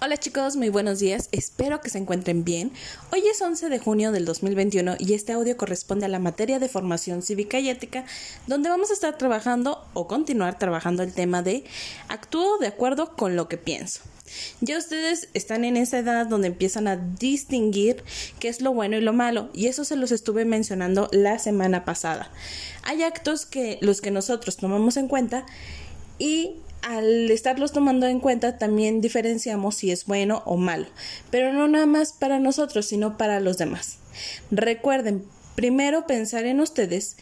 Hola chicos, muy buenos días, espero que se encuentren bien. Hoy es 11 de junio del 2021 y este audio corresponde a la materia de formación cívica y ética, donde vamos a estar trabajando o continuar trabajando el tema de actúo de acuerdo con lo que pienso. Ya ustedes están en esa edad donde empiezan a distinguir qué es lo bueno y lo malo, y eso se los estuve mencionando la semana pasada. Hay actos que los que nosotros tomamos en cuenta y al estarlos tomando en cuenta también diferenciamos si es bueno o malo, pero no nada más para nosotros, sino para los demás. Recuerden, primero pensar en ustedes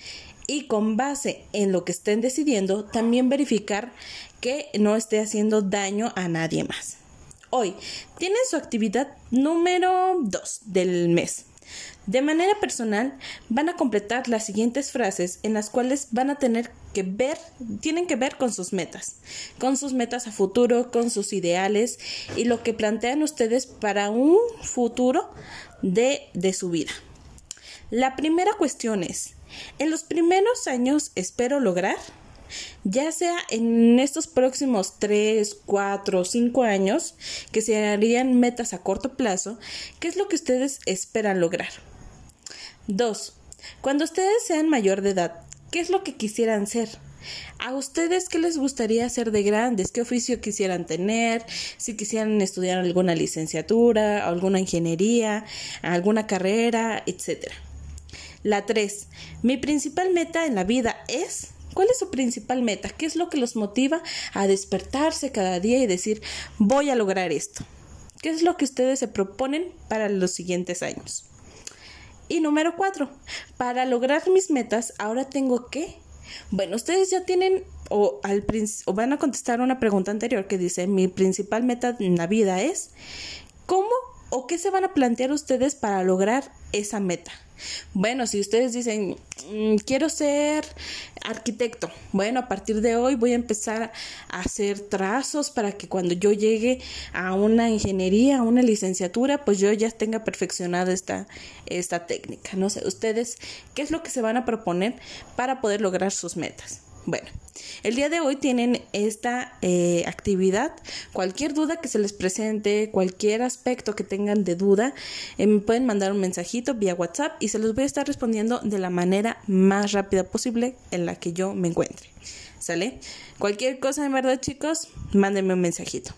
y con base en lo que estén decidiendo, también verificar que no esté haciendo daño a nadie más. Hoy tienen su actividad número 2 del mes. De manera personal, van a completar las siguientes frases en las cuales van a tener que ver, tienen que ver con sus metas, con sus metas a futuro, con sus ideales y lo que plantean ustedes para un futuro de, de su vida. La primera cuestión es, en los primeros años espero lograr, ya sea en estos próximos 3, 4, 5 años, que se harían metas a corto plazo, ¿qué es lo que ustedes esperan lograr? 2. Cuando ustedes sean mayor de edad, ¿qué es lo que quisieran ser? ¿A ustedes qué les gustaría ser de grandes? ¿Qué oficio quisieran tener? Si quisieran estudiar alguna licenciatura, alguna ingeniería, alguna carrera, etc. La 3. Mi principal meta en la vida es... ¿Cuál es su principal meta? ¿Qué es lo que los motiva a despertarse cada día y decir voy a lograr esto? ¿Qué es lo que ustedes se proponen para los siguientes años? Y número cuatro, para lograr mis metas, ahora tengo que... Bueno, ustedes ya tienen o, al, o van a contestar una pregunta anterior que dice, mi principal meta en la vida es, ¿cómo o qué se van a plantear ustedes para lograr esa meta? Bueno, si ustedes dicen, mm, quiero ser arquitecto, bueno, a partir de hoy voy a empezar a hacer trazos para que cuando yo llegue a una ingeniería, a una licenciatura, pues yo ya tenga perfeccionada esta, esta técnica. No sé, ustedes, ¿qué es lo que se van a proponer para poder lograr sus metas? Bueno, el día de hoy tienen esta eh, actividad. Cualquier duda que se les presente, cualquier aspecto que tengan de duda, eh, me pueden mandar un mensajito vía WhatsApp y se los voy a estar respondiendo de la manera más rápida posible en la que yo me encuentre. ¿Sale? Cualquier cosa en verdad, chicos, mándenme un mensajito.